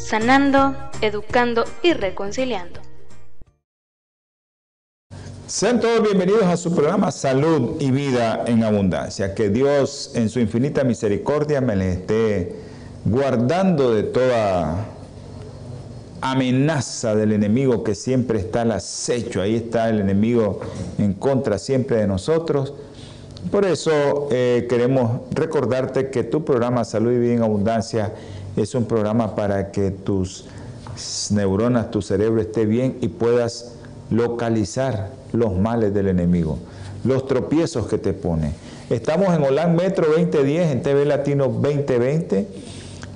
sanando, educando y reconciliando. Sean todos bienvenidos a su programa Salud y Vida en Abundancia. Que Dios en su infinita misericordia me les esté guardando de toda amenaza del enemigo que siempre está al acecho. Ahí está el enemigo en contra siempre de nosotros. Por eso eh, queremos recordarte que tu programa Salud y Vida en Abundancia es un programa para que tus neuronas, tu cerebro esté bien y puedas localizar los males del enemigo, los tropiezos que te pone. Estamos en Holan Metro 2010, en TV Latino 2020,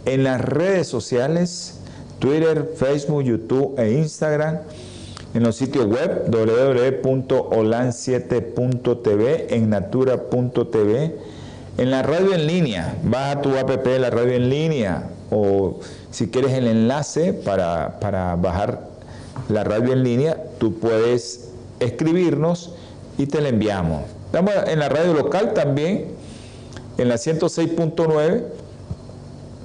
en las redes sociales, Twitter, Facebook, YouTube e Instagram, en los sitios web www.holan7.tv, en natura.tv, en la radio en línea, baja tu app la radio en línea, o si quieres el enlace para, bajar la radio en línea, tú puedes escribirnos y te la enviamos. Estamos en la radio local también, en la 106.9,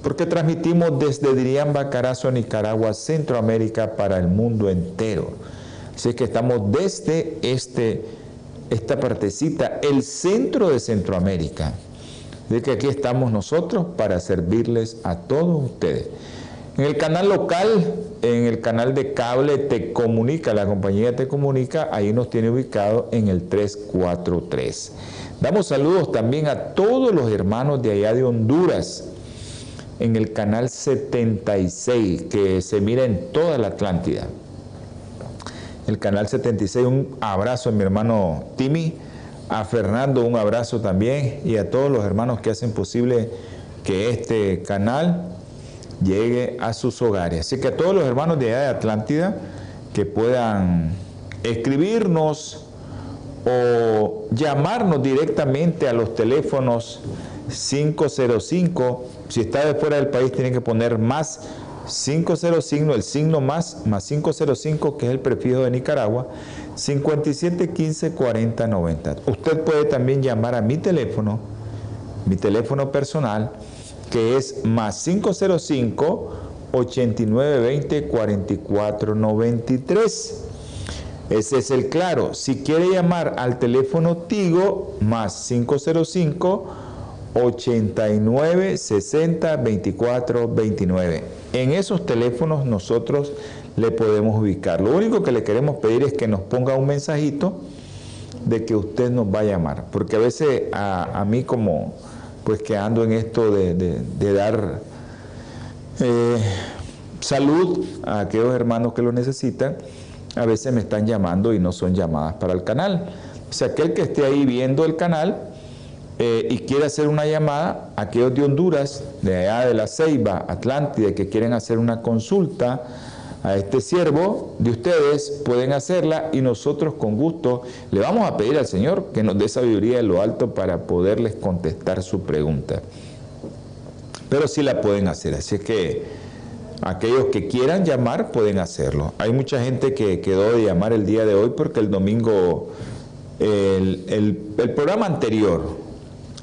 porque transmitimos desde Diriamba, Carazo, Nicaragua, Centroamérica para el mundo entero. Así que estamos desde este, esta partecita, el centro de Centroamérica de que aquí estamos nosotros para servirles a todos ustedes. En el canal local, en el canal de cable Te Comunica, la compañía Te Comunica, ahí nos tiene ubicado en el 343. Damos saludos también a todos los hermanos de allá de Honduras, en el canal 76, que se mira en toda la Atlántida. El canal 76, un abrazo a mi hermano Timmy a Fernando un abrazo también y a todos los hermanos que hacen posible que este canal llegue a sus hogares. Así que a todos los hermanos de allá de Atlántida que puedan escribirnos o llamarnos directamente a los teléfonos 505. Si está de fuera del país, tienen que poner más 505, el signo más, más 505, que es el prefijo de Nicaragua, 57 15 40 90. Usted puede también llamar a mi teléfono, mi teléfono personal, que es más 505 89 20 44 93. Ese es el claro. Si quiere llamar al teléfono Tigo, más 505 89 60 24 29. En esos teléfonos nosotros le podemos ubicar. Lo único que le queremos pedir es que nos ponga un mensajito de que usted nos va a llamar, porque a veces a, mí como pues que ando en esto de, dar eh, salud a aquellos hermanos que lo necesitan, a veces me están llamando y no son llamadas para el canal. O sea, aquel que esté ahí viendo el canal eh, y quiere hacer una llamada, aquellos de Honduras, de allá de la Ceiba, Atlántida, que quieren hacer una consulta, a este siervo de ustedes, pueden hacerla y nosotros con gusto le vamos a pedir al Señor que nos dé sabiduría de lo alto para poderles contestar su pregunta. Pero sí la pueden hacer, así que aquellos que quieran llamar pueden hacerlo. Hay mucha gente que quedó de llamar el día de hoy porque el domingo, el, el programa anterior,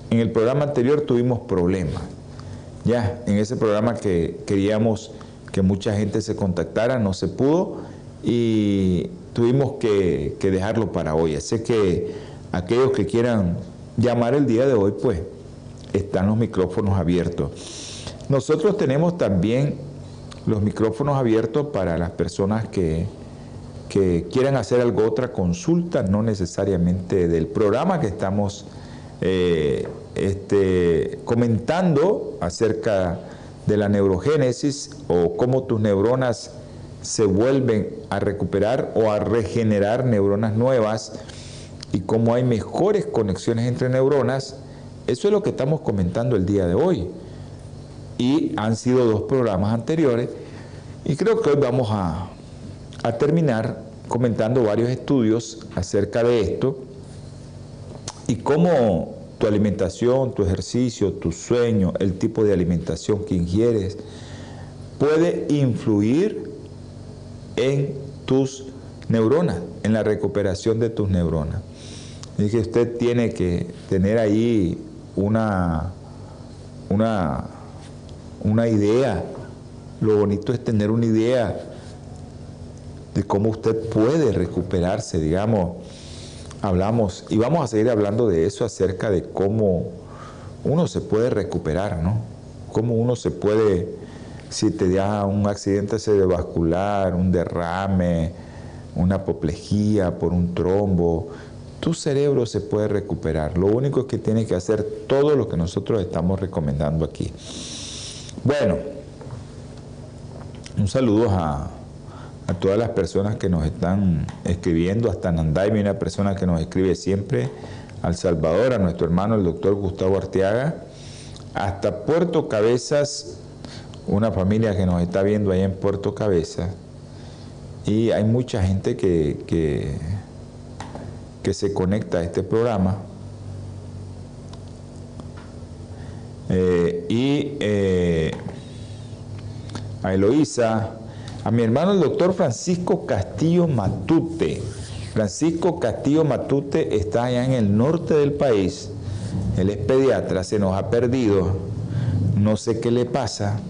en el programa anterior tuvimos problemas. Ya, en ese programa que queríamos que mucha gente se contactara, no se pudo y tuvimos que, dejarlo para hoy. Así que aquellos que quieran llamar el día de hoy, pues están los micrófonos abiertos. Nosotros tenemos también los micrófonos abiertos para las personas que, que quieran hacer algo, otra consulta, no necesariamente del programa que estamos eh, este, comentando acerca de la neurogénesis o cómo tus neuronas se vuelven a recuperar o a regenerar neuronas nuevas y cómo hay mejores conexiones entre neuronas, eso es lo que estamos comentando el día de hoy. Y han sido dos programas anteriores Y creo que hoy vamos a, a terminar comentando varios estudios acerca de esto y cómo tu alimentación, tu ejercicio, tu sueño, el tipo de alimentación que ingieres, puede influir en tus neuronas, en la recuperación de tus neuronas. Y que usted tiene que tener ahí una, una, una idea. Lo bonito es tener una idea de cómo usted puede recuperarse, digamos. Hablamos, y vamos a seguir hablando de eso acerca de cómo uno se puede recuperar, ¿no? Cómo uno se puede, si te da un accidente cerebrovascular, un derrame, una apoplejía por un trombo, tu cerebro se puede recuperar. Lo único es que tienes que hacer todo lo que nosotros estamos recomendando aquí. Bueno, un saludo a, a todas las personas que nos están escribiendo, hasta Nandaime, una persona que nos escribe siempre, al Salvador, a nuestro hermano el doctor Gustavo Arteaga, hasta Puerto Cabezas, una familia que nos está viendo ahí en Puerto Cabezas, y hay mucha gente que, que, se conecta a este programa. Eh, y eh, a Eloísa, a mi hermano el doctor Francisco Castillo Matute. Francisco Castillo Matute está allá en el norte del país. Él es pediatra, se nos ha perdido. No sé qué le pasa.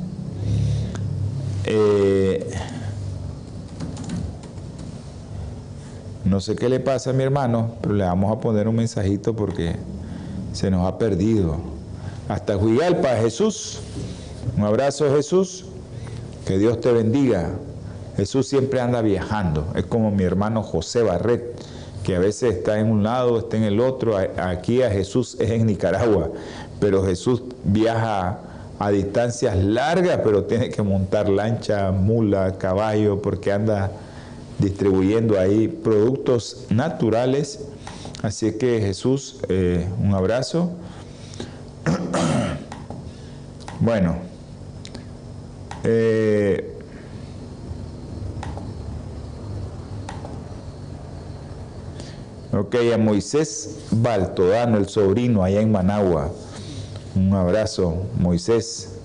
Eh, no sé qué le pasa a mi hermano, pero le vamos a poner un mensajito porque se nos ha perdido. Hasta Juigalpa, Jesús. Un abrazo, Jesús. Que Dios te bendiga. Jesús siempre anda viajando. Es como mi hermano José Barret, que a veces está en un lado, está en el otro. Aquí a Jesús es en Nicaragua, pero Jesús viaja a distancias largas, pero tiene que montar lancha, mula, caballo, porque anda distribuyendo ahí productos naturales. Así que Jesús, eh, un abrazo. bueno, eh, Ok, a Moisés Baltodano, el sobrino, allá en Managua. Un abrazo, Moisés,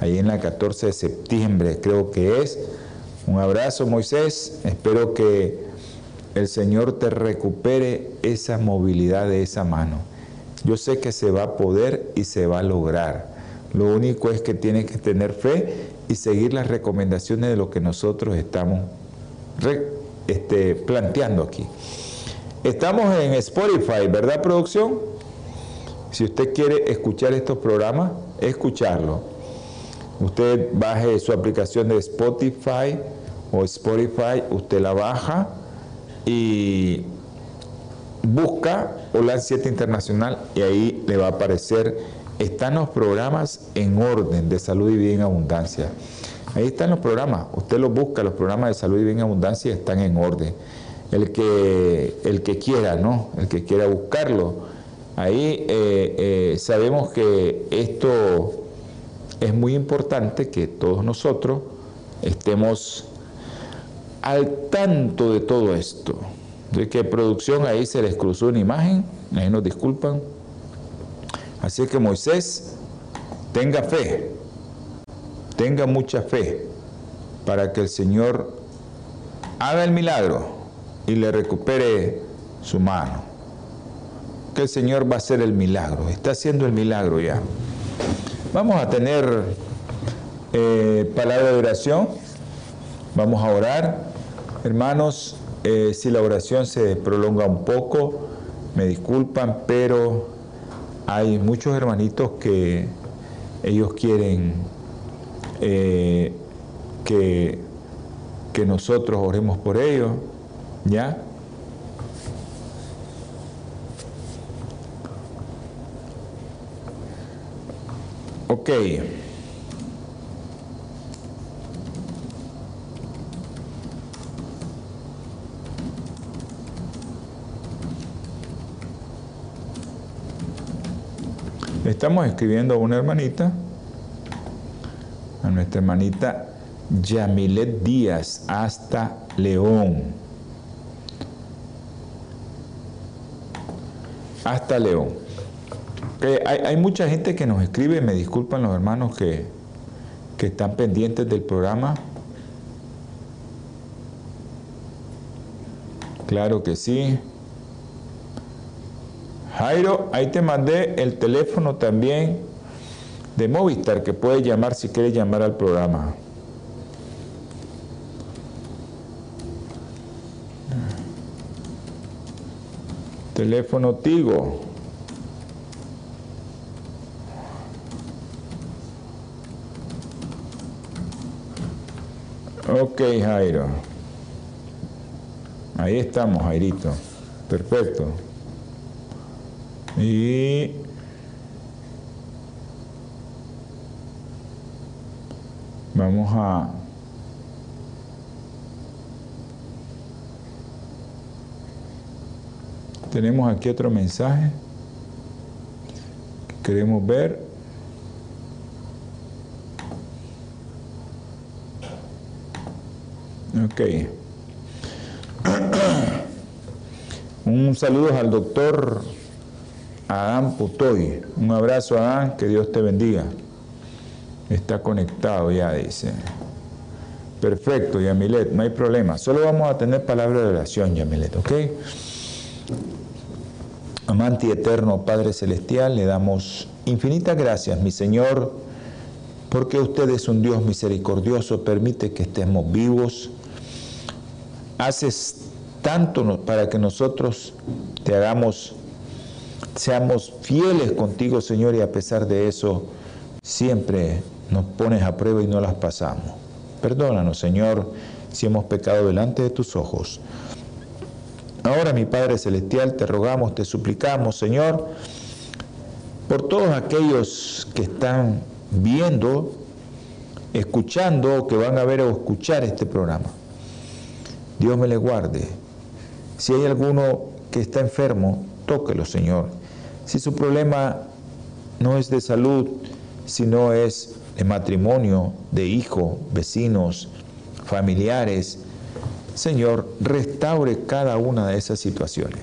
ahí en la 14 de septiembre, creo que es. Un abrazo, Moisés. Espero que el Señor te recupere esa movilidad de esa mano. Yo sé que se va a poder y se va a lograr. Lo único es que tienes que tener fe y seguir las recomendaciones de lo que nosotros estamos este, planteando aquí. Estamos en Spotify, ¿verdad, producción? Si usted quiere escuchar estos programas, escucharlo. Usted baje su aplicación de Spotify o Spotify, usted la baja y busca Hola 7 Internacional y ahí le va a aparecer, están los programas en orden de salud y bien abundancia. Ahí están los programas, usted los busca, los programas de salud y bien abundancia están en orden el que, el que quiera, ¿no? El que quiera buscarlo. Ahí eh, eh, sabemos que esto es muy importante que todos nosotros estemos al tanto de todo esto. De que producción ahí se les cruzó una imagen, ahí nos disculpan. Así que Moisés, tenga fe, tenga mucha fe para que el Señor haga el milagro y le recupere su mano. Que el Señor va a hacer el milagro, está haciendo el milagro ya. Vamos a tener eh, palabra de oración, vamos a orar. Hermanos, eh, si la oración se prolonga un poco, me disculpan, pero hay muchos hermanitos que ellos quieren eh, que, que nosotros oremos por ellos ¿Ya? Ok. Estamos escribiendo a una hermanita, a nuestra hermanita Yamilet Díaz hasta León. Hasta León. hay, mucha gente que nos escribe, me disculpan los hermanos que, que están pendientes del programa. Claro que sí. Jairo, ahí te mandé el teléfono también de Movistar que puedes llamar si quieres llamar al programa. Teléfono Tigo. Ok, Jairo. Ahí estamos, Jairito. Perfecto. Y vamos a tenemos aquí otro mensaje que queremos ver. Ok. Un saludo al doctor Adán Putoy. Un abrazo, Adán, que Dios te bendiga. Está conectado ya, dice. Perfecto, Yamilet, no hay problema. Solo vamos a tener palabra de oración, Yamilet, ¿ok? Amante eterno Padre Celestial, le damos infinitas gracias, mi Señor, porque usted es un Dios misericordioso, permite que estemos vivos. Haces tanto para que nosotros te hagamos, seamos fieles contigo, Señor, y a pesar de eso, siempre nos pones a prueba y no las pasamos. Perdónanos, Señor, si hemos pecado delante de tus ojos. Ahora, mi Padre Celestial, te rogamos, te suplicamos, Señor, por todos aquellos que están viendo, escuchando, que van a ver o escuchar este programa. Dios me le guarde. Si hay alguno que está enfermo, tóquelo, Señor. Si su problema no es de salud, sino es de matrimonio, de hijo, vecinos, familiares, Señor, restaure cada una de esas situaciones.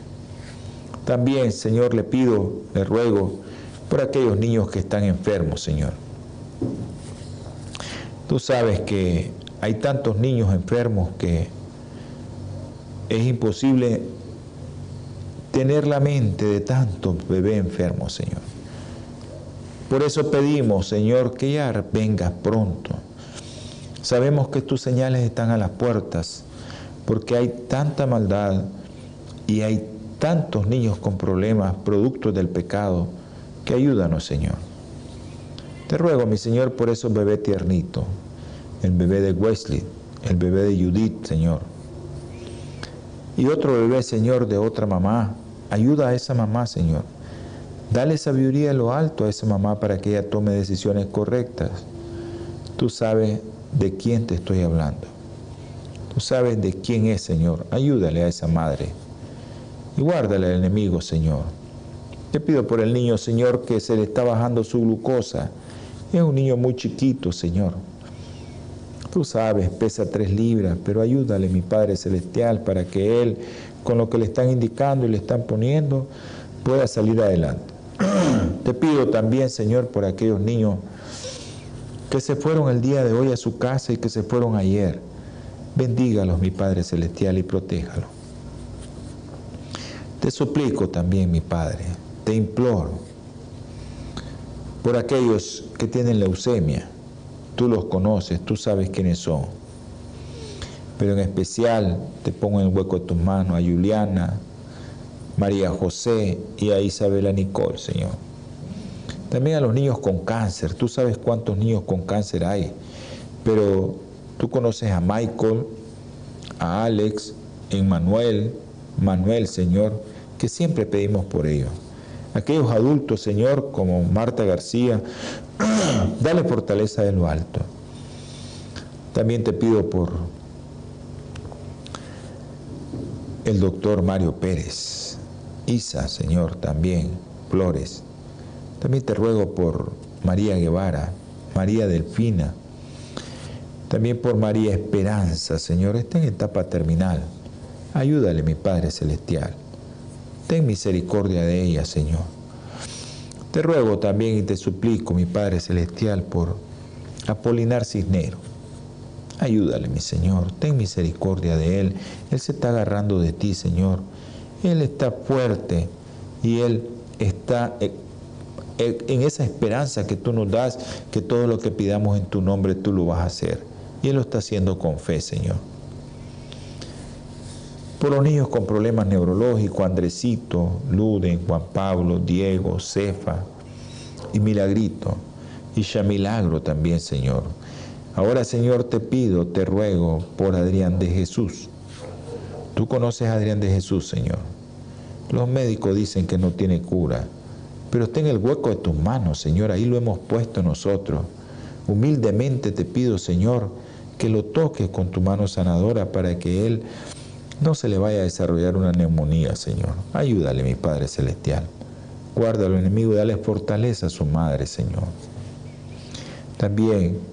También, Señor, le pido, le ruego por aquellos niños que están enfermos, Señor. Tú sabes que hay tantos niños enfermos que es imposible tener la mente de tantos bebés enfermos, Señor. Por eso pedimos, Señor, que ya vengas pronto. Sabemos que tus señales están a las puertas porque hay tanta maldad y hay tantos niños con problemas, productos del pecado, que ayúdanos, Señor. Te ruego, mi Señor, por esos bebés tiernitos, el bebé de Wesley, el bebé de Judith, Señor. Y otro bebé, Señor, de otra mamá. Ayuda a esa mamá, Señor. Dale sabiduría en lo alto a esa mamá para que ella tome decisiones correctas. Tú sabes de quién te estoy hablando. Tú sabes de quién es, Señor. Ayúdale a esa madre. Y guárdale al enemigo, Señor. Te pido por el niño, Señor, que se le está bajando su glucosa. Es un niño muy chiquito, Señor. Tú sabes, pesa tres libras, pero ayúdale, mi Padre Celestial, para que Él, con lo que le están indicando y le están poniendo, pueda salir adelante. Te pido también, Señor, por aquellos niños que se fueron el día de hoy a su casa y que se fueron ayer. Bendígalos, mi Padre Celestial, y protéjalos. Te suplico también, mi Padre, te imploro, por aquellos que tienen leucemia, tú los conoces, tú sabes quiénes son, pero en especial te pongo en el hueco de tus manos a Juliana, María José y a Isabela Nicole, Señor. También a los niños con cáncer, tú sabes cuántos niños con cáncer hay, pero Tú conoces a Michael, a Alex, Emmanuel, Manuel, Señor, que siempre pedimos por ellos. Aquellos adultos, Señor, como Marta García, dale fortaleza de lo alto. También te pido por el doctor Mario Pérez, Isa, Señor, también, Flores. También te ruego por María Guevara, María Delfina, También por María Esperanza, Señor, está en etapa terminal. Ayúdale, mi Padre Celestial. Ten misericordia de ella, Señor. Te ruego también y te suplico, mi Padre Celestial, por Apolinar Cisnero. Ayúdale, mi Señor. Ten misericordia de él. Él se está agarrando de ti, Señor. Él está fuerte y él está eh, eh, en esa esperanza que tú nos das, que todo lo que pidamos en tu nombre tú lo vas a hacer. Y Él lo está haciendo con fe, Señor. Por los niños con problemas neurológicos, Andresito, Luden, Juan Pablo, Diego, Cefa y Milagrito. Y ya Milagro también, Señor. Ahora, Señor, te pido, te ruego por Adrián de Jesús. Tú conoces a Adrián de Jesús, Señor. Los médicos dicen que no tiene cura, pero está en el hueco de tus manos, Señor. Ahí lo hemos puesto nosotros. Humildemente te pido, Señor, que lo toques con tu mano sanadora para que Él no se le vaya a desarrollar una neumonía, Señor. Ayúdale, mi Padre Celestial. Guarda al enemigo y dale fortaleza a su madre, Señor. También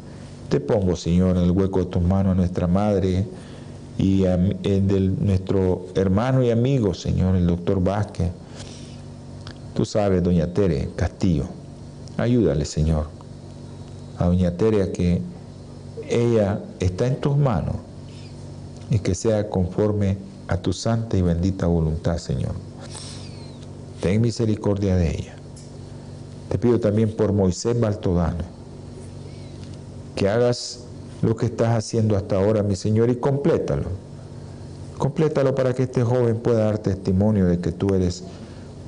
te pongo, Señor, en el hueco de tus manos a nuestra madre y a, de nuestro hermano y amigo, Señor, el doctor Vázquez. Tú sabes, doña Tere Castillo. Ayúdale, Señor, a doña Tere a que ella está en tus manos y que sea conforme a tu santa y bendita voluntad, Señor. Ten misericordia de ella. Te pido también por Moisés Baltodano, que hagas lo que estás haciendo hasta ahora, mi Señor, y complétalo. Complétalo para que este joven pueda dar testimonio de que tú eres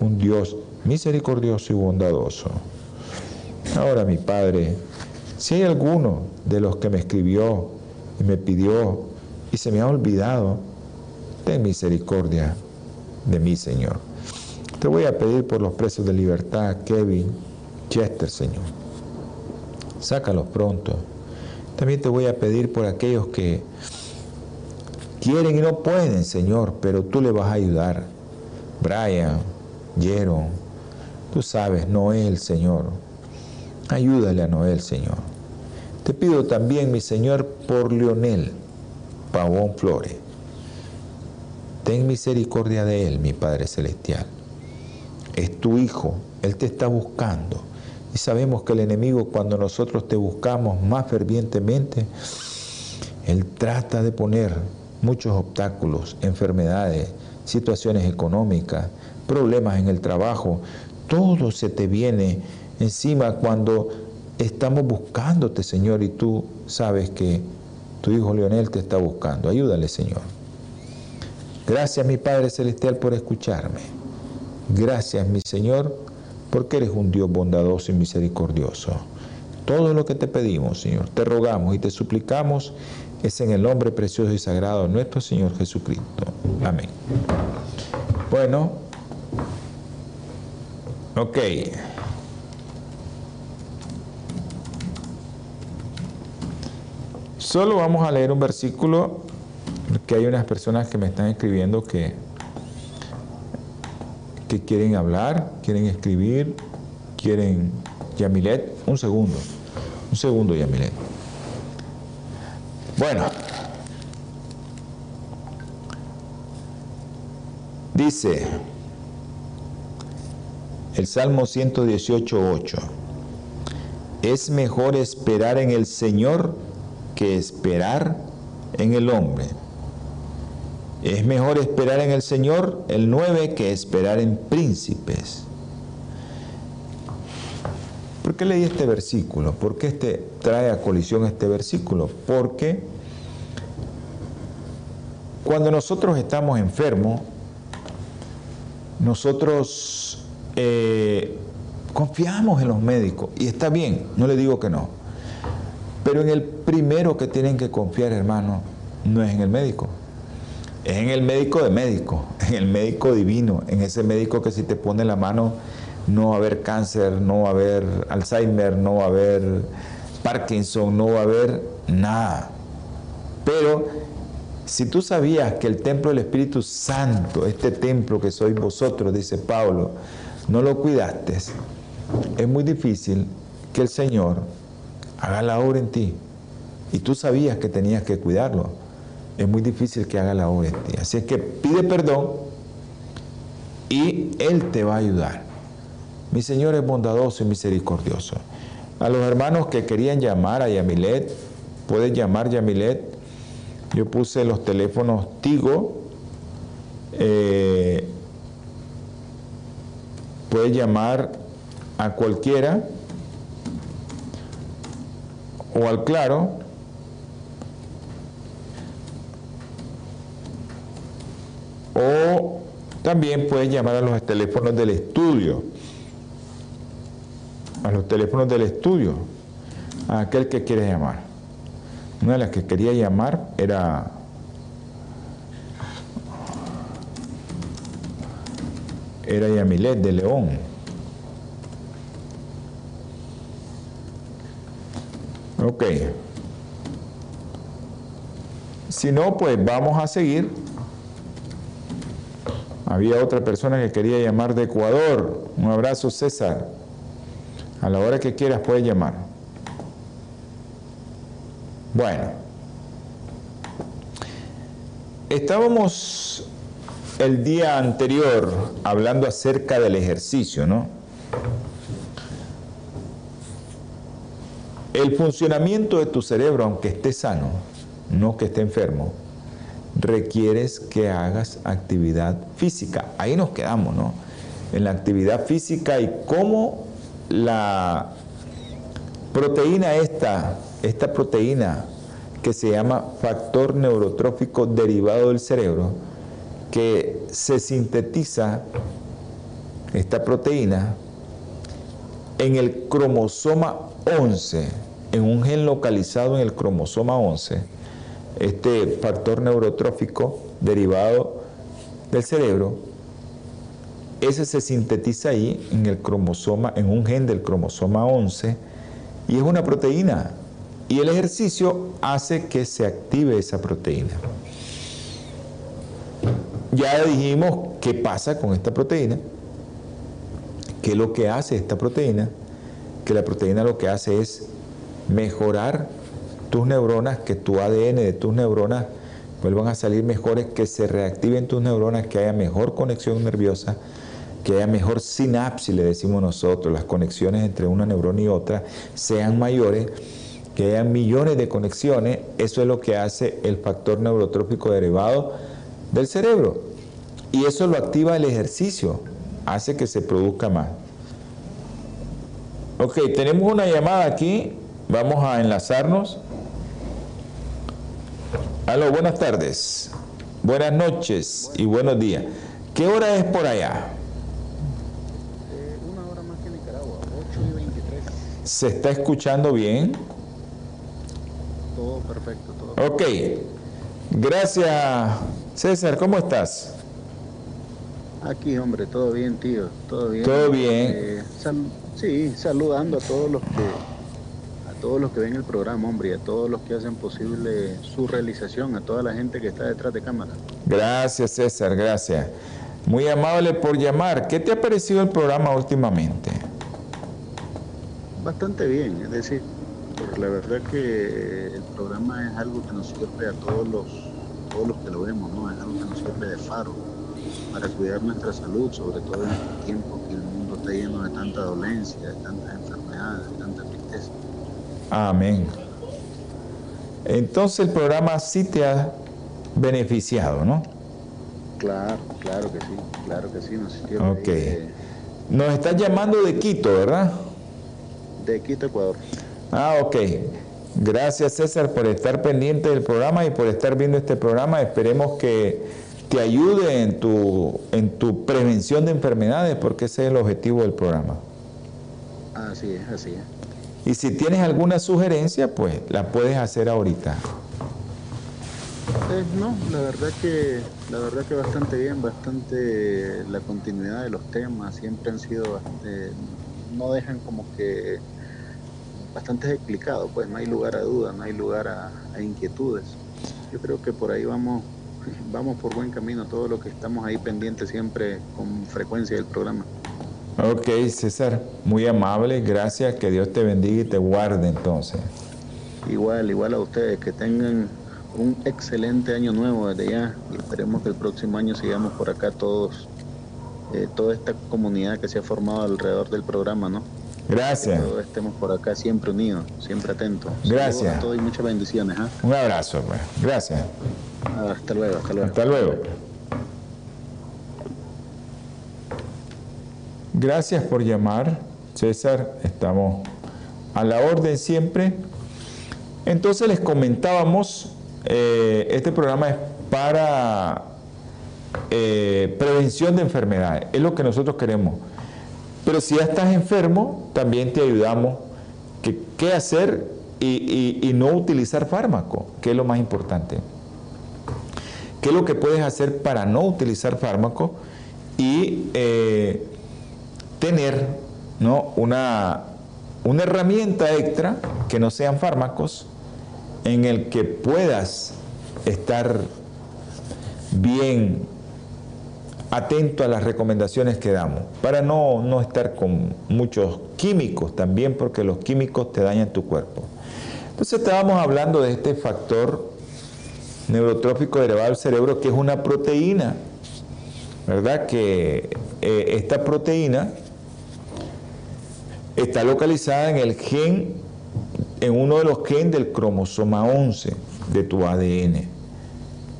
un Dios misericordioso y bondadoso. Ahora, mi Padre, si hay alguno de los que me escribió y me pidió y se me ha olvidado, ten misericordia de mí, Señor. Te voy a pedir por los presos de libertad, Kevin, Chester, Señor. Sácalos pronto. También te voy a pedir por aquellos que quieren y no pueden, Señor, pero tú le vas a ayudar. Brian, Jeron, tú sabes, Noel, Señor. Ayúdale a Noel, Señor. Te pido también, mi Señor, por Leonel. Pavón Flores. Ten misericordia de él, mi Padre Celestial. Es tu hijo, él te está buscando. Y sabemos que el enemigo cuando nosotros te buscamos más fervientemente, él trata de poner muchos obstáculos, enfermedades, situaciones económicas, problemas en el trabajo. Todo se te viene encima cuando estamos buscándote, Señor, y tú sabes que tu hijo Leonel te está buscando. Ayúdale, Señor. Gracias, mi Padre Celestial, por escucharme. Gracias, mi Señor, porque eres un Dios bondadoso y misericordioso. Todo lo que te pedimos, Señor, te rogamos y te suplicamos es en el nombre precioso y sagrado de nuestro Señor Jesucristo. Amén. Bueno, ok. Solo vamos a leer un versículo que hay unas personas que me están escribiendo que, que quieren hablar, quieren escribir, quieren... Yamilet, un segundo, un segundo Yamilet. Bueno, dice el Salmo 118, 8, es mejor esperar en el Señor que esperar en el hombre. Es mejor esperar en el Señor, el 9, que esperar en príncipes. ¿Por qué leí este versículo? ¿Por qué este, trae a colisión este versículo? Porque cuando nosotros estamos enfermos, nosotros eh, confiamos en los médicos y está bien, no le digo que no. Pero en el primero que tienen que confiar, hermano, no es en el médico. Es en el médico de médico, en el médico divino, en ese médico que si te pone la mano no va a haber cáncer, no va a haber Alzheimer, no va a haber Parkinson, no va a haber nada. Pero si tú sabías que el templo del Espíritu Santo, este templo que sois vosotros, dice Pablo, no lo cuidaste, es muy difícil que el Señor haga la obra en ti. y tú sabías que tenías que cuidarlo, es muy difícil que haga la obra. Así es que pide perdón y Él te va a ayudar. Mi Señor es bondadoso y misericordioso. A los hermanos que querían llamar a Yamilet, puedes llamar Yamilet. Yo puse los teléfonos Tigo. Eh, puedes llamar a cualquiera o al claro o también puedes llamar a los teléfonos del estudio a los teléfonos del estudio a aquel que quiere llamar una de las que quería llamar era era Yamilet de León Ok. Si no, pues vamos a seguir. Había otra persona que quería llamar de Ecuador. Un abrazo, César. A la hora que quieras puedes llamar. Bueno. Estábamos el día anterior hablando acerca del ejercicio, ¿no? El funcionamiento de tu cerebro, aunque esté sano, no que esté enfermo, requieres que hagas actividad física. Ahí nos quedamos, ¿no? En la actividad física y cómo la proteína esta, esta proteína que se llama factor neurotrófico derivado del cerebro, que se sintetiza esta proteína en el cromosoma 11, en un gen localizado en el cromosoma 11, este factor neurotrófico derivado del cerebro, ese se sintetiza ahí en el cromosoma, en un gen del cromosoma 11, y es una proteína. Y el ejercicio hace que se active esa proteína. Ya dijimos qué pasa con esta proteína, qué es lo que hace esta proteína, que la proteína lo que hace es mejorar tus neuronas, que tu ADN de tus neuronas vuelvan a salir mejores, que se reactiven tus neuronas, que haya mejor conexión nerviosa, que haya mejor sinapsis, le decimos nosotros, las conexiones entre una neurona y otra sean mayores, que haya millones de conexiones, eso es lo que hace el factor neurotrófico derivado del cerebro. Y eso lo activa el ejercicio, hace que se produzca más. Ok, tenemos una llamada aquí. Vamos a enlazarnos. Aló, buenas tardes. Buenas noches y buenos días. ¿Qué hora es por allá? Eh, una hora más que Nicaragua, 8 y 23. ¿Se está escuchando bien? Todo perfecto, todo Ok. Gracias, César. ¿Cómo estás? Aquí, hombre, todo bien, tío, todo bien. Todo bien. Eh, sal- sí, saludando a todos los que todos los que ven el programa, hombre, y a todos los que hacen posible su realización, a toda la gente que está detrás de cámara. Gracias, César. Gracias. Muy amable por llamar. ¿Qué te ha parecido el programa últimamente? Bastante bien, es decir, porque la verdad que el programa es algo que nos sirve a todos los todos los que lo vemos, ¿no? Es algo que nos sirve de faro para cuidar nuestra salud, sobre todo en estos tiempos que el mundo está lleno de tanta dolencia, de tantas enfermedades, de tanta tristeza. Amén. Entonces el programa sí te ha beneficiado, ¿no? Claro, claro que sí, claro que sí, nos Ok. de, Nos estás llamando de Quito, ¿verdad? de Quito, Ecuador. Ah, ok. Gracias César por estar pendiente del programa y por estar viendo este programa. Esperemos que te ayude en tu, en tu prevención de enfermedades porque ese es el objetivo del programa. Así es, así es. Y si tienes alguna sugerencia, pues la puedes hacer ahorita. Eh, no, la verdad que la verdad que bastante bien, bastante la continuidad de los temas siempre han sido bastante, no dejan como que bastante explicado, pues no hay lugar a dudas, no hay lugar a, a inquietudes. Yo creo que por ahí vamos vamos por buen camino, todo lo que estamos ahí pendientes siempre con frecuencia del programa. Ok, César, muy amable, gracias, que Dios te bendiga y te guarde entonces. igual, igual a ustedes, que tengan un excelente año nuevo desde ya y esperemos que el próximo año sigamos por acá todos, eh, toda esta comunidad que se ha formado alrededor del programa, ¿no? Gracias. Que todos estemos por acá siempre unidos, siempre atentos. Gracias. a todos y muchas bendiciones. ¿ah? Un abrazo, pues. Gracias. Hasta luego, hasta luego. Hasta luego. Gracias por llamar, César. Estamos a la orden siempre. Entonces les comentábamos, eh, este programa es para eh, prevención de enfermedades, es lo que nosotros queremos. Pero si ya estás enfermo, también te ayudamos qué hacer y, no utilizar fármaco, que es lo más importante. ¿Qué es lo que puedes hacer para no utilizar fármaco y eh, tener ¿no? una, una herramienta extra que no sean fármacos en el que puedas estar bien atento a las recomendaciones que damos, para no, no estar con muchos químicos también, porque los químicos te dañan tu cuerpo. Entonces estábamos hablando de este factor neurotrófico derivado del cerebro, que es una proteína, ¿verdad? Que eh, esta proteína está localizada en el gen, en uno de los genes del cromosoma 11 de tu ADN.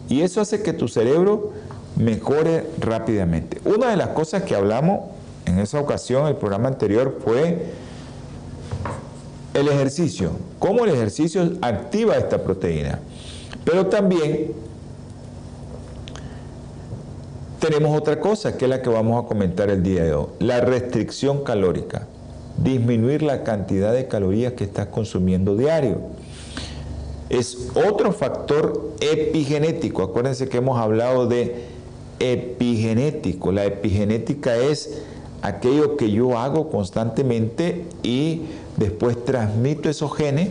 Y eso hace que tu cerebro mejore rápidamente. Una de las cosas que hablamos en esa ocasión, el programa anterior, fue el ejercicio. Cómo el ejercicio activa esta proteína. Pero también tenemos otra cosa, que es la que vamos a comentar el día de hoy. La restricción calórica disminuir la cantidad de calorías que estás consumiendo diario. Es otro factor epigenético. Acuérdense que hemos hablado de epigenético. La epigenética es aquello que yo hago constantemente y después transmito esos genes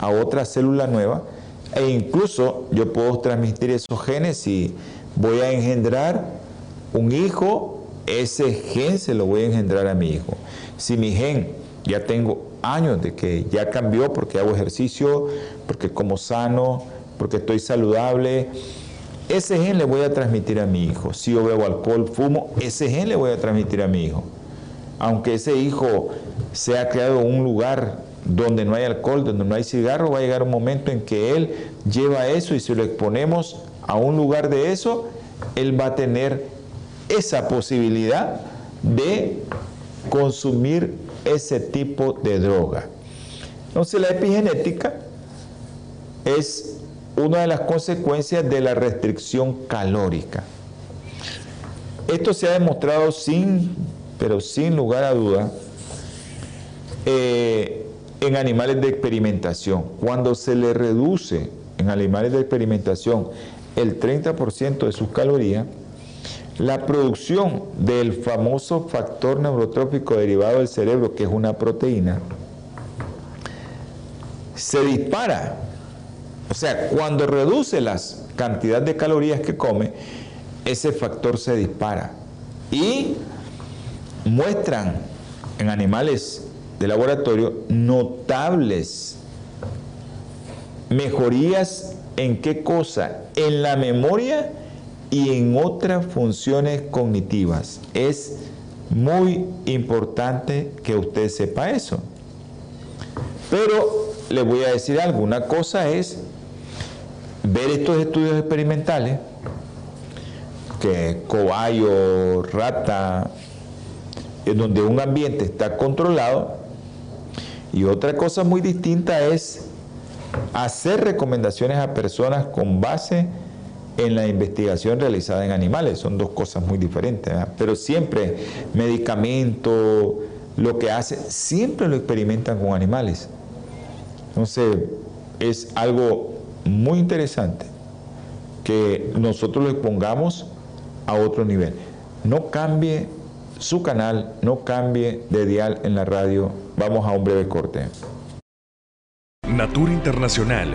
a otra célula nueva e incluso yo puedo transmitir esos genes si voy a engendrar un hijo, ese gen se lo voy a engendrar a mi hijo. Si mi gen ya tengo años de que ya cambió porque hago ejercicio, porque como sano, porque estoy saludable, ese gen le voy a transmitir a mi hijo. Si yo bebo alcohol, fumo, ese gen le voy a transmitir a mi hijo. Aunque ese hijo sea creado en un lugar donde no hay alcohol, donde no hay cigarro, va a llegar un momento en que él lleva eso y si lo exponemos a un lugar de eso, él va a tener esa posibilidad de consumir ese tipo de droga. Entonces la epigenética es una de las consecuencias de la restricción calórica. Esto se ha demostrado sin, pero sin lugar a duda, eh, en animales de experimentación. Cuando se le reduce en animales de experimentación el 30% de sus calorías, la producción del famoso factor neurotrópico derivado del cerebro, que es una proteína, se dispara. O sea, cuando reduce las cantidades de calorías que come, ese factor se dispara. Y muestran en animales de laboratorio notables mejorías en qué cosa? En la memoria y en otras funciones cognitivas. Es muy importante que usted sepa eso. Pero le voy a decir algo, una cosa es ver estos estudios experimentales, que cobayo, rata, en donde un ambiente está controlado, y otra cosa muy distinta es hacer recomendaciones a personas con base en la investigación realizada en animales. Son dos cosas muy diferentes, pero siempre medicamento, lo que hace, siempre lo experimentan con animales. Entonces, es algo muy interesante que nosotros lo expongamos a otro nivel. No cambie su canal, no cambie de dial en la radio. Vamos a un breve corte. Natura Internacional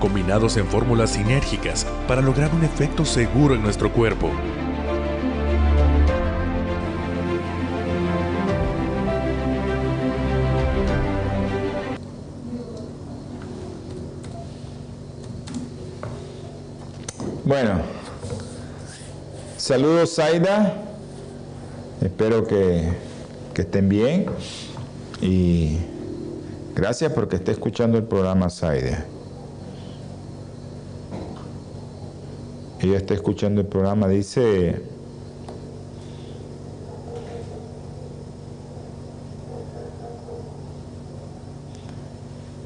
combinados en fórmulas sinérgicas para lograr un efecto seguro en nuestro cuerpo. Bueno, saludos Zaida, espero que, estén bien y gracias porque esté escuchando el programa Zaida. Ella está escuchando el programa, dice...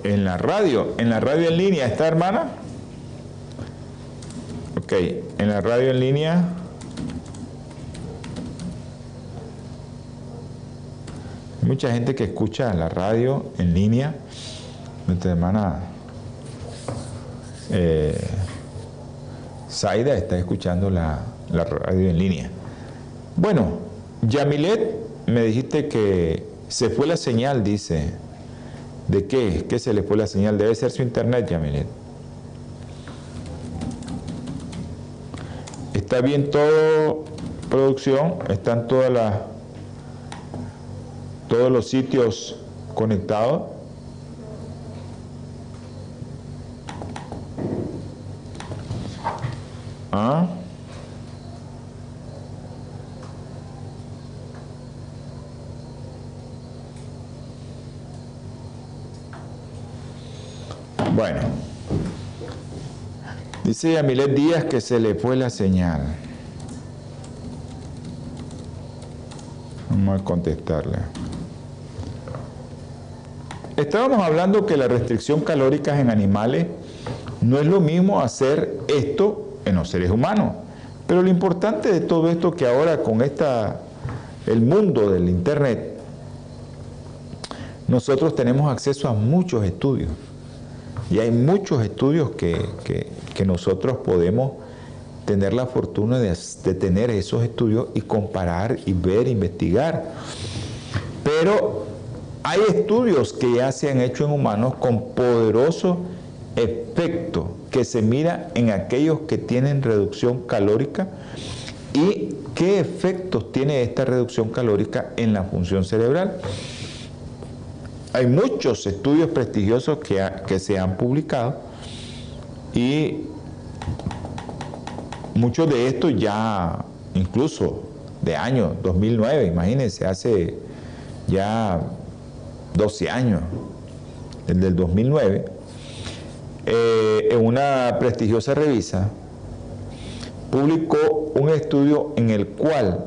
En la radio, en la radio en línea, ¿está hermana? Ok, en la radio en línea. Hay mucha gente que escucha la radio en línea. Nuestra hermana eh, Zaida está escuchando la, radio en línea. Bueno, Yamilet, me dijiste que se fue la señal, dice. ¿De qué? ¿Qué se le fue la señal? Debe ser su internet, Yamilet. Está bien todo, producción, están todas las todos los sitios conectados. ¿Ah? Bueno. Dice Yamilet Díaz que se le fue la señal. Vamos a contestarle. Estábamos hablando que la restricción calórica en animales no es lo mismo hacer esto en los seres humanos. Pero lo importante de todo esto que ahora con esta el mundo del internet nosotros tenemos acceso a muchos estudios. Y hay muchos estudios que, que, nosotros podemos tener la fortuna de, de, tener esos estudios y comparar y ver, investigar. Pero hay estudios que ya se han hecho en humanos con poderoso efecto que se mira en aquellos que tienen reducción calórica y qué efectos tiene esta reducción calórica en la función cerebral. Hay muchos estudios prestigiosos que, se han publicado y muchos de estos ya, incluso de año 2009, imagínense, hace ya 12 años, desde el 2009, eh, en una prestigiosa revista, publicó un estudio en el cual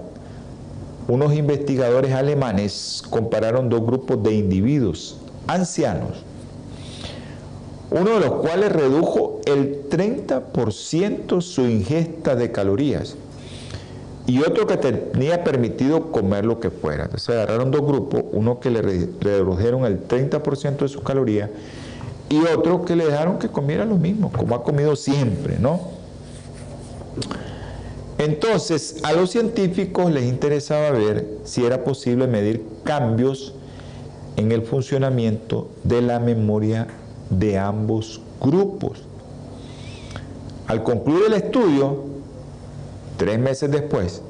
unos investigadores alemanes compararon dos grupos de individuos ancianos, uno de los cuales redujo el 30% su ingesta de calorías y otro que tenía permitido comer lo que fuera. Entonces agarraron dos grupos, uno que le redujeron el 30% de sus calorías y otro que le dejaron que comiera lo mismo, como ha comido siempre, ¿no? Entonces, a los científicos les interesaba ver si era posible medir cambios en el funcionamiento de la memoria de ambos grupos. Al concluir el estudio, tres meses después,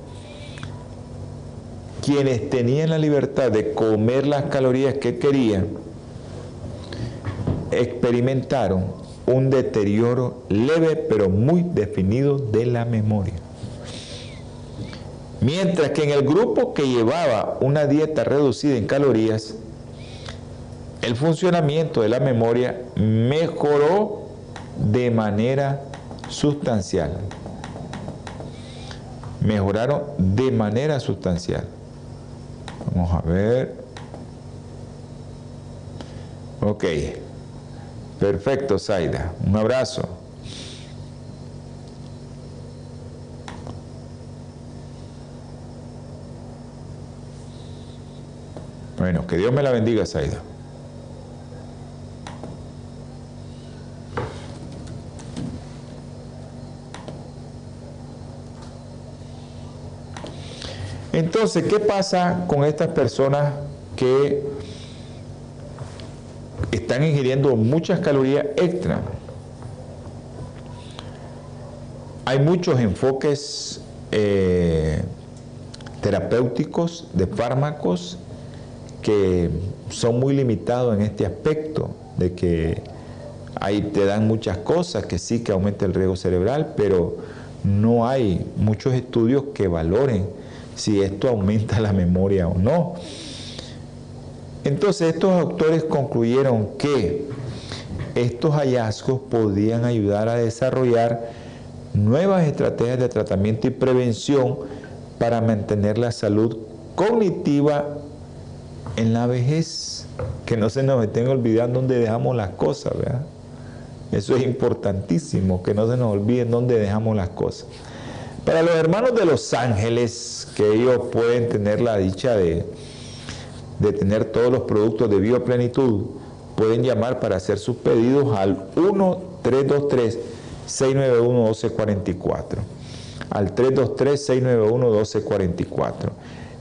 quienes tenían la libertad de comer las calorías que querían, experimentaron un deterioro leve pero muy definido de la memoria. Mientras que en el grupo que llevaba una dieta reducida en calorías, el funcionamiento de la memoria mejoró de manera sustancial. Mejoraron de manera sustancial. Vamos a ver. Ok. Perfecto, Zaida. Un abrazo. menos. Que Dios me la bendiga, Saida. Entonces, ¿qué pasa con estas personas que están ingiriendo muchas calorías extra? Hay muchos enfoques eh, terapéuticos de fármacos que son muy limitados en este aspecto, de que ahí te dan muchas cosas, que sí que aumenta el riesgo cerebral, pero no hay muchos estudios que valoren si esto aumenta la memoria o no. Entonces estos autores concluyeron que estos hallazgos podían ayudar a desarrollar nuevas estrategias de tratamiento y prevención para mantener la salud cognitiva en la vejez, que no se nos estén olvidando dónde dejamos las cosas, ¿verdad? Eso es importantísimo, que no se nos olviden dónde dejamos las cosas. Para los hermanos de Los Ángeles, que ellos pueden tener la dicha de, de tener todos los productos de bioplenitud, pueden llamar para hacer sus pedidos al 1-323-691-1244. Al 323-691-1244.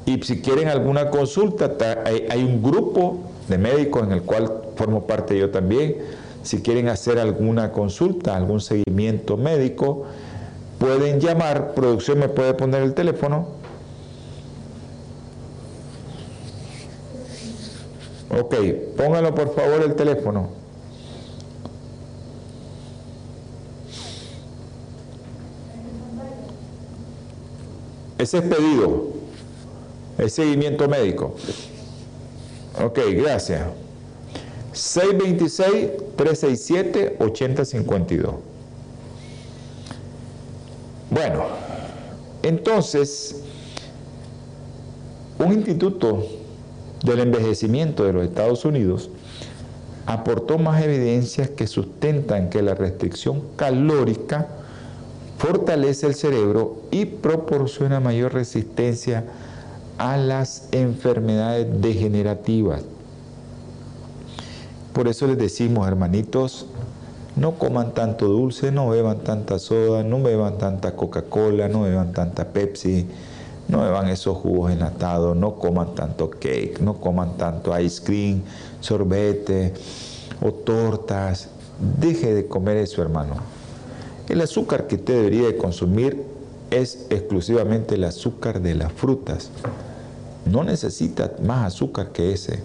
Y si quieren alguna consulta, hay un grupo de médicos en el cual formo parte yo también. Si quieren hacer alguna consulta, algún seguimiento médico, pueden llamar. Producción me puede poner el teléfono. Ok, póngalo por favor el teléfono. Ese es pedido. El seguimiento médico. Ok, gracias. 626-367-8052. Bueno, entonces, un instituto del envejecimiento de los Estados Unidos aportó más evidencias que sustentan que la restricción calórica fortalece el cerebro y proporciona mayor resistencia a las enfermedades degenerativas. Por eso les decimos, hermanitos, no coman tanto dulce, no beban tanta soda, no beban tanta Coca-Cola, no beban tanta Pepsi, no beban esos jugos enlatados, no coman tanto cake, no coman tanto ice cream, sorbete o tortas. Deje de comer eso, hermano. El azúcar que usted debería de consumir es exclusivamente el azúcar de las frutas no necesita más azúcar que ese.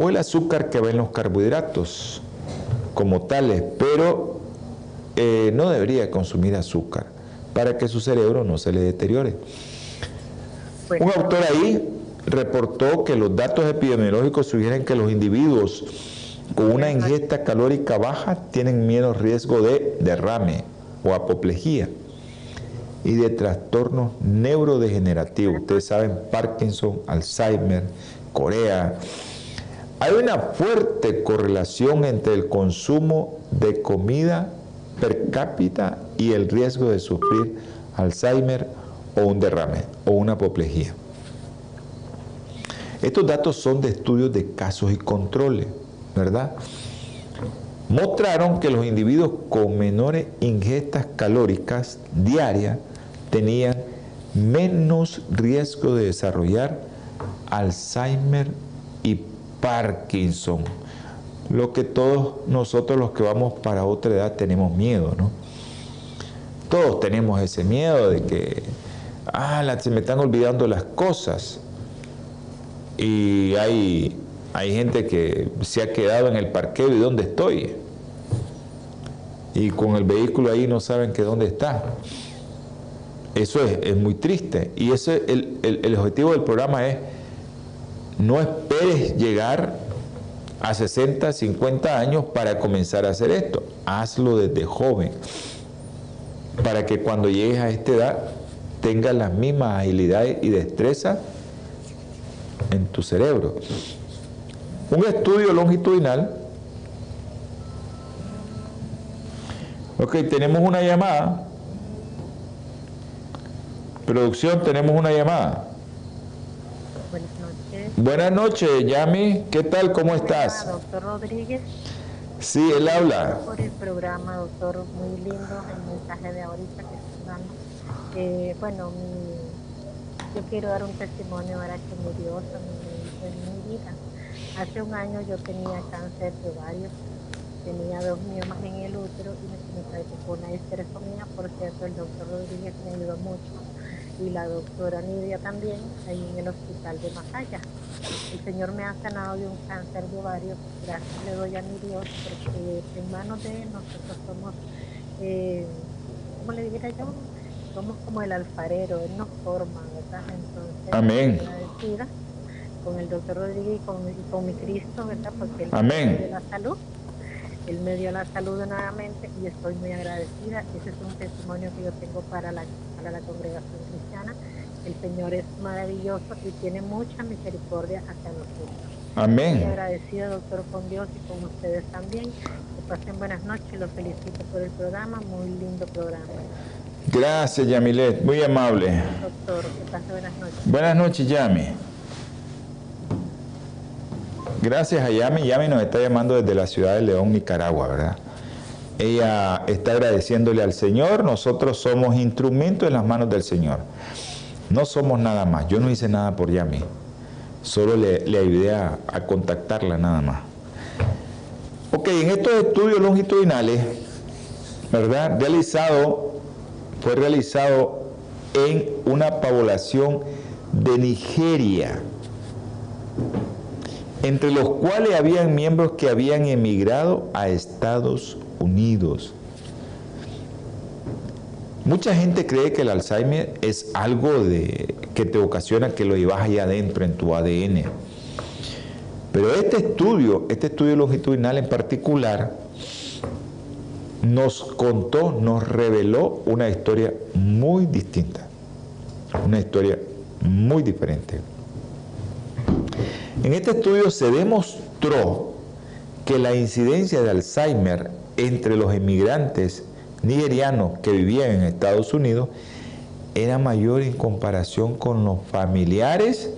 O el azúcar que va en los carbohidratos como tales, pero eh, no debería consumir azúcar para que su cerebro no se le deteriore. Un autor ahí reportó que los datos epidemiológicos sugieren que los individuos con una ingesta calórica baja tienen menos riesgo de derrame o apoplejía y de trastornos neurodegenerativos. Ustedes saben, Parkinson, Alzheimer, Corea. Hay una fuerte correlación entre el consumo de comida per cápita y el riesgo de sufrir Alzheimer o un derrame o una apoplejía. Estos datos son de estudios de casos y controles, ¿verdad? Mostraron que los individuos con menores ingestas calóricas diarias tenían menos riesgo de desarrollar Alzheimer y Parkinson. Lo que todos nosotros los que vamos para otra edad tenemos miedo, ¿no? Todos tenemos ese miedo de que, ah, se me están olvidando las cosas. Y hay, hay gente que se ha quedado en el parqueo y dónde estoy. Y con el vehículo ahí no saben que dónde está. Eso es, muy triste. Y ese, el, el, objetivo del programa es, no esperes llegar a 60, 50 años para comenzar a hacer esto. Hazlo desde joven, para que cuando llegues a esta edad tengas las mismas agilidades y destreza en tu cerebro. Un estudio longitudinal. Ok, tenemos una llamada. Producción, tenemos una llamada. Buenas noches. Buenas noches, Yami. ¿Qué tal? ¿Cómo estás? doctor Rodríguez. Sí, él habla. Por el programa, doctor, muy lindo el mensaje de ahorita que está dando. Eh, bueno, Yo quiero dar un testimonio para que mi me en mi vida. Hace un año yo tenía cáncer de ovario, tenía dos miomas en el útero y me, me practicó una histerectomía. Por cierto, el doctor Rodríguez me ayudó mucho y la doctora Nidia también, ahí en el hospital de Masaya. El Señor me ha sanado de un cáncer de ovario, gracias le doy a mi Dios, porque en manos de Él nosotros somos, eh, ¿cómo le dijera yo? Somos como el alfarero, Él nos forma, ¿verdad? Entonces, Amén. agradecida con el doctor Rodríguez y con, y con mi Cristo, ¿verdad? Porque Él Amén. me dio la salud. Él me dio la salud nuevamente y estoy muy agradecida. Ese es un testimonio que yo tengo para la, para la congregación cristiana. El Señor es maravilloso y tiene mucha misericordia hacia nosotros. Muy Amén. agradecida, doctor, con Dios y con ustedes también. Que pasen buenas noches. Los felicito por el programa. Muy lindo programa. Gracias, Yamilet. Muy amable. Doctor, que pase buenas noches. Buenas noches, Yami. Gracias a Yami. Yami nos está llamando desde la ciudad de León, Nicaragua, ¿verdad? Ella está agradeciéndole al Señor. Nosotros somos instrumentos en las manos del Señor. No somos nada más. Yo no hice nada por Yami. Solo le, le ayudé a, a contactarla nada más. Ok, en estos estudios longitudinales, ¿verdad? Realizado, fue realizado en una población de Nigeria, entre los cuales habían miembros que habían emigrado a Estados Unidos. Mucha gente cree que el Alzheimer es algo de, que te ocasiona que lo llevas allá adentro en tu ADN. Pero este estudio, este estudio longitudinal en particular, nos contó, nos reveló una historia muy distinta, una historia muy diferente. En este estudio se demostró que la incidencia de Alzheimer entre los emigrantes nigerianos que vivían en Estados Unidos era mayor en comparación con los familiares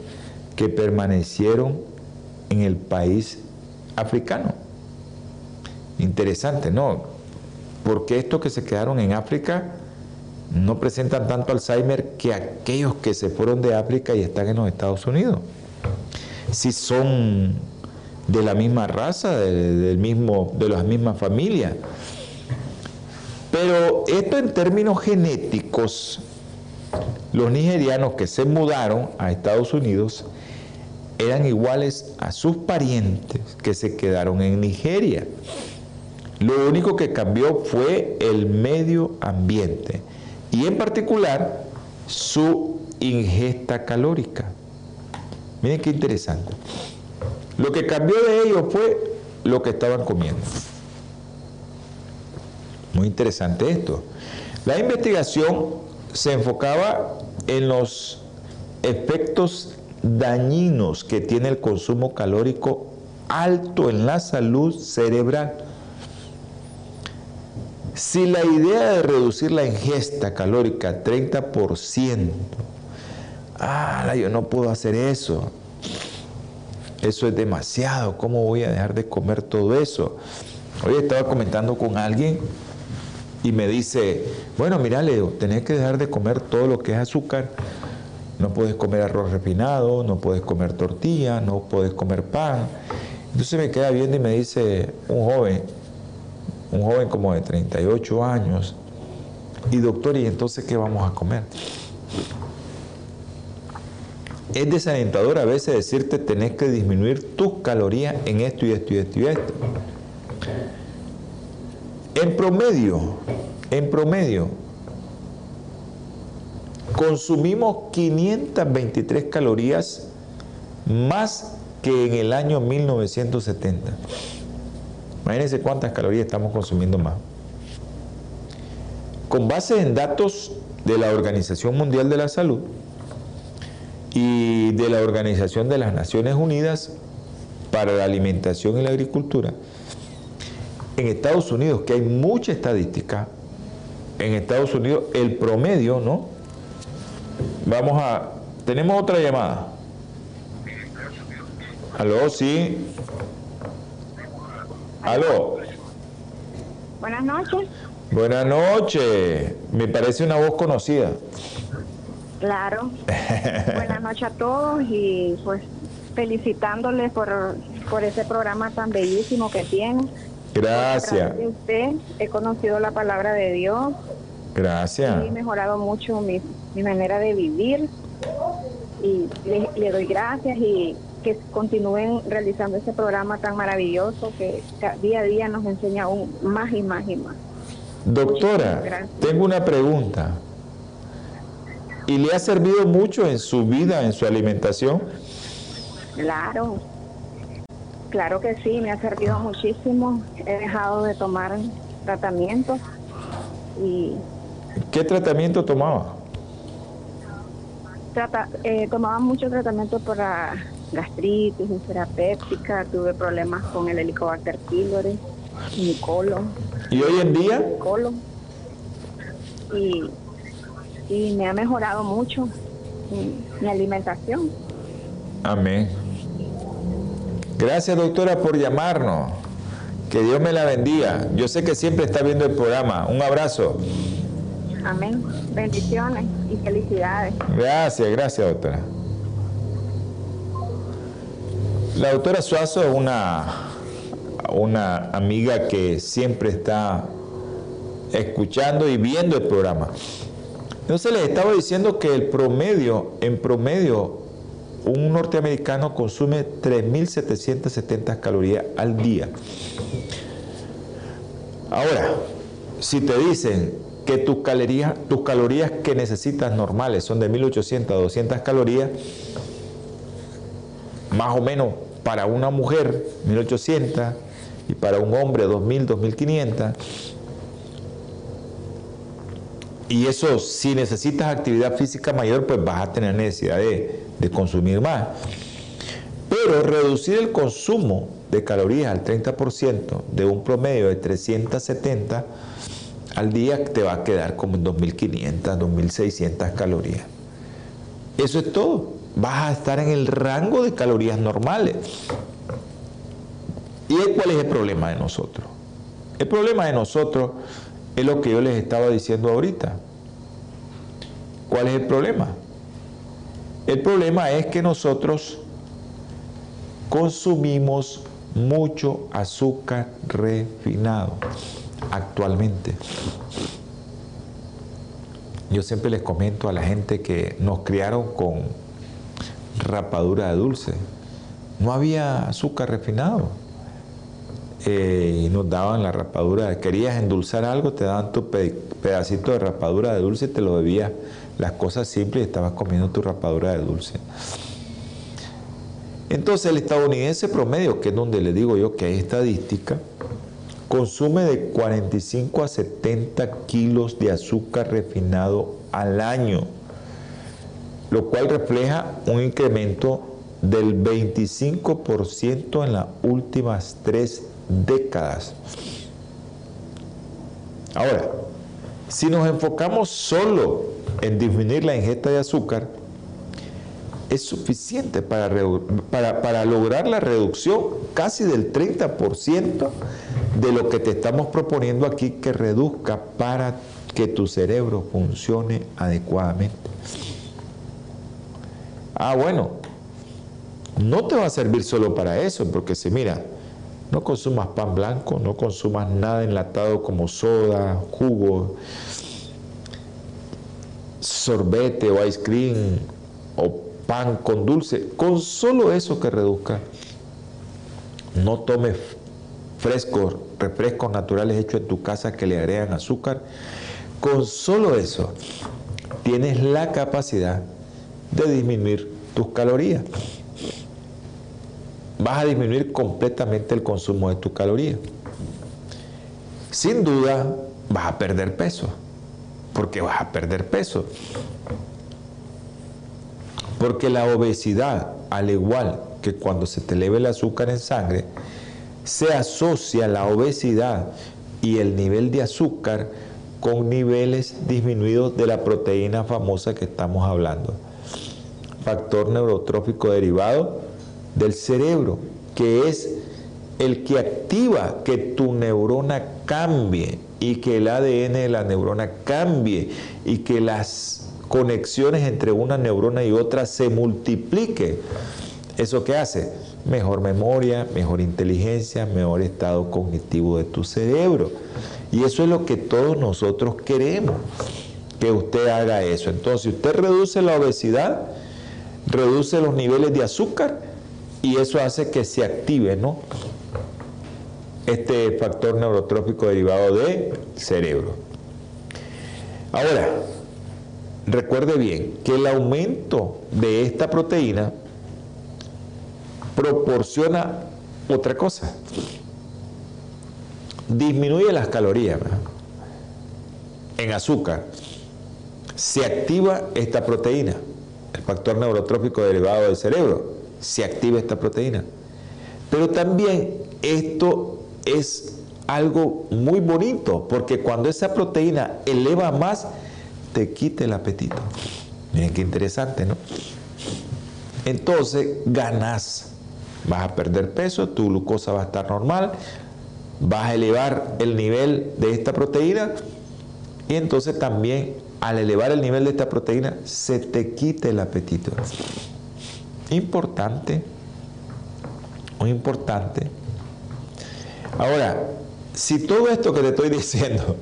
que permanecieron en el país africano. Interesante, ¿no? Porque estos que se quedaron en África no presentan tanto Alzheimer que aquellos que se fueron de África y están en los Estados Unidos. Si son de la misma raza, de, del mismo, de las mismas familias. Pero esto en términos genéticos, los nigerianos que se mudaron a Estados Unidos eran iguales a sus parientes que se quedaron en Nigeria. Lo único que cambió fue el medio ambiente y en particular su ingesta calórica. Miren qué interesante. Lo que cambió de ellos fue lo que estaban comiendo. Muy interesante esto. La investigación se enfocaba en los efectos dañinos que tiene el consumo calórico alto en la salud cerebral. Si la idea de reducir la ingesta calórica 30%, ah, yo no puedo hacer eso. Eso es demasiado. ¿Cómo voy a dejar de comer todo eso? Hoy estaba comentando con alguien y me dice, bueno, mira, Leo, tenés que dejar de comer todo lo que es azúcar. No puedes comer arroz refinado, no puedes comer tortilla, no puedes comer pan. Entonces me queda viendo y me dice un joven, un joven como de 38 años, y doctor, ¿y entonces qué vamos a comer? Es desalentador a veces decirte tenés que disminuir tus calorías en esto y esto y esto y esto. En promedio, en promedio, consumimos 523 calorías más que en el año 1970. Imagínense cuántas calorías estamos consumiendo más. Con base en datos de la Organización Mundial de la Salud y de la Organización de las Naciones Unidas para la Alimentación y la Agricultura, en Estados Unidos, que hay mucha estadística, en Estados Unidos el promedio, ¿no? Vamos a... Tenemos otra llamada. Aló, sí. Aló. Buenas noches. Buenas noches. Me parece una voz conocida. Claro. Buenas noches a todos y pues felicitándoles por, por ese programa tan bellísimo que tiene. Gracias. De usted he conocido la palabra de Dios. Gracias. Y he mejorado mucho mi, mi manera de vivir y le, le, doy gracias y que continúen realizando ese programa tan maravilloso que día a día nos enseña aún más y más y más. Doctora, tengo una pregunta. ¿Y le ha servido mucho en su vida, en su alimentación? Claro, claro que sí, me ha servido muchísimo. He dejado de tomar tratamientos y... ¿Qué tratamiento tomaba? Trata, eh, tomaba mucho tratamiento para gastritis, úlcera péptica, tuve problemas con el Helicobacter pylori, mi colon. ¿Y hoy en día? Mi colon. Y y me ha mejorado mucho mi, alimentación. Amén. Gracias doctora por llamarnos. Que Dios me la bendiga. Yo sé que siempre está viendo el programa. Un abrazo. Amén. Bendiciones y felicidades. Gracias, gracias doctora. La doctora Suazo es una, una amiga que siempre está escuchando y viendo el programa. Entonces les estaba diciendo que el promedio, en promedio, un norteamericano consume 3.770 calorías al día. Ahora, si te dicen que tus calorías, tus calorías que necesitas normales son de 1.800 a 200 calorías, más o menos para una mujer 1.800 y para un hombre 2.000, 2.500, y eso, si necesitas actividad física mayor, pues vas a tener necesidad de, consumir más. Pero reducir el consumo de calorías al 30% de un promedio de 370 al día te va a quedar como en 2.500, 2.600 calorías. Eso es todo. Vas a estar en el rango de calorías normales. ¿Y cuál es el problema de nosotros? El problema de nosotros es lo que yo les estaba diciendo ahorita. ¿Cuál es el problema? El problema es que nosotros consumimos mucho azúcar refinado actualmente. Yo siempre les comento a la gente que nos criaron con rapadura de dulce. No había azúcar refinado eh, y nos daban la rapadura. Querías endulzar algo, te daban tu pedacito de rapadura de dulce y te lo bebías las cosas simples y estabas comiendo tu rapadura de dulce. Entonces el estadounidense promedio, que es donde le digo yo que hay estadística, consume de 45 a 70 kilos de azúcar refinado al año, lo cual refleja un incremento del 25% en las últimas tres décadas. Ahora, si nos enfocamos solo en disminuir la ingesta de azúcar, es suficiente para, para, lograr la reducción casi del 30% de lo que te estamos proponiendo aquí que reduzca para que tu cerebro funcione adecuadamente. Ah, bueno, no te va a servir solo para eso, porque si mira, no consumas pan blanco, no consumas nada enlatado como soda, jugo, sorbete o ice cream o pan con dulce. Con solo eso que reduzca, no tomes frescos, refrescos naturales hechos en tu casa que le agregan azúcar. Con solo eso, tienes la capacidad de disminuir tus calorías vas a disminuir completamente el consumo de tus calorías. Sin duda, vas a perder peso, porque vas a perder peso. Porque la obesidad, al igual que cuando se te eleva el azúcar en sangre, se asocia la obesidad y el nivel de azúcar con niveles disminuidos de la proteína famosa que estamos hablando. Factor neurotrófico derivado del cerebro, que es el que activa que tu neurona cambie y que el ADN de la neurona cambie y que las conexiones entre una neurona y otra se multiplique. ¿Eso qué hace? Mejor memoria, mejor inteligencia, mejor estado cognitivo de tu cerebro. Y eso es lo que todos nosotros queremos, que usted haga eso. Entonces, si usted reduce la obesidad, reduce los niveles de azúcar y eso hace que se active, ¿no? Este factor neurotrópico derivado de cerebro. Ahora, recuerde bien que el aumento de esta proteína proporciona otra cosa. Disminuye las calorías en azúcar. Se activa esta proteína, el factor neurotrópico derivado del cerebro. Se activa esta proteína. Pero también esto es algo muy bonito, porque cuando esa proteína eleva más, te quita el apetito. Miren qué interesante, ¿no? Entonces ganas, vas a perder peso, tu glucosa va a estar normal, vas a elevar el nivel de esta proteína y entonces también al elevar el nivel de esta proteína se te quita el apetito. Importante, muy importante. Ahora, si todo esto que te estoy diciendo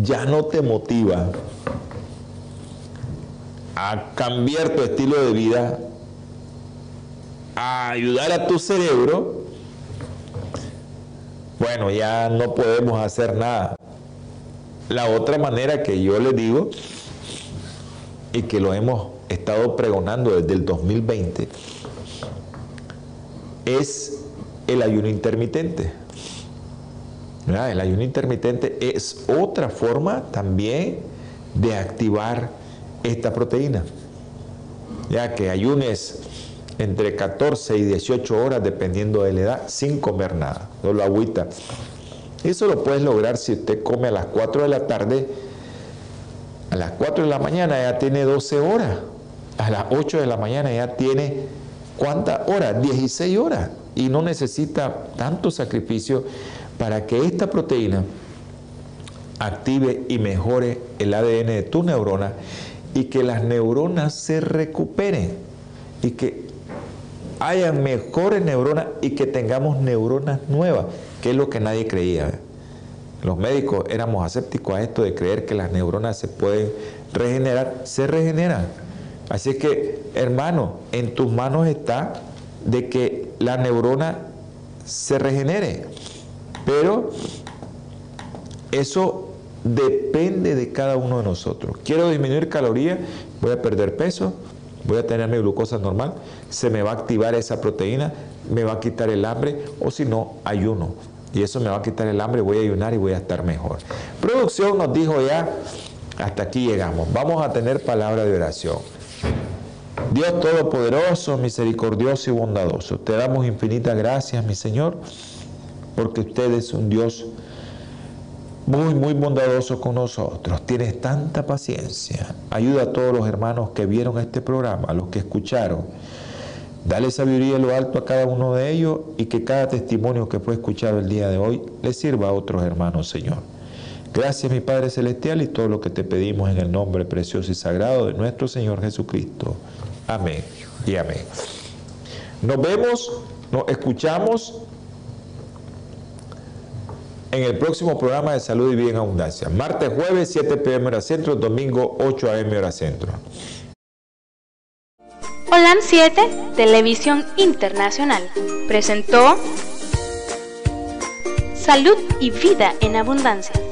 ya no te motiva a cambiar tu estilo de vida, a ayudar a tu cerebro, bueno, ya no podemos hacer nada. La otra manera que yo les digo, y que lo hemos estado pregonando desde el 2020, es el ayuno intermitente. El ayuno intermitente es otra forma también de activar esta proteína. Ya que ayunes entre 14 y 18 horas dependiendo de la edad sin comer nada, solo agüita. Eso lo puedes lograr si usted come a las 4 de la tarde, a las 4 de la mañana ya tiene 12 horas, a las 8 de la mañana ya tiene ¿cuántas horas? 16 horas y no necesita tanto sacrificio para que esta proteína active y mejore el ADN de tu neurona y que las neuronas se recuperen y que haya mejores neuronas y que tengamos neuronas nuevas, que es lo que nadie creía. Los médicos éramos escépticos a esto de creer que las neuronas se pueden regenerar, se regeneran. Así que, hermano, en tus manos está de que la neurona se regenere. Pero eso depende de cada uno de nosotros. Quiero disminuir calorías, voy a perder peso, voy a tener mi glucosa normal, se me va a activar esa proteína, me va a quitar el hambre o si no, ayuno. Y eso me va a quitar el hambre, voy a ayunar y voy a estar mejor. Producción nos dijo ya, hasta aquí llegamos. Vamos a tener palabra de oración. Dios Todopoderoso, misericordioso y bondadoso, te damos infinitas gracias, mi Señor porque usted es un Dios muy, muy bondadoso con nosotros. Tienes tanta paciencia. Ayuda a todos los hermanos que vieron este programa, a los que escucharon. Dale sabiduría en lo alto a cada uno de ellos y que cada testimonio que fue escuchado el día de hoy le sirva a otros hermanos, Señor. Gracias, mi Padre Celestial, y todo lo que te pedimos en el nombre precioso y sagrado de nuestro Señor Jesucristo. Amén y amén. Nos vemos, nos escuchamos en el próximo programa de Salud y Vida en Abundancia. Martes, jueves, 7 pm hora centro, domingo, 8 am hora centro. Holan 7, Televisión Internacional, presentó Salud y Vida en Abundancia.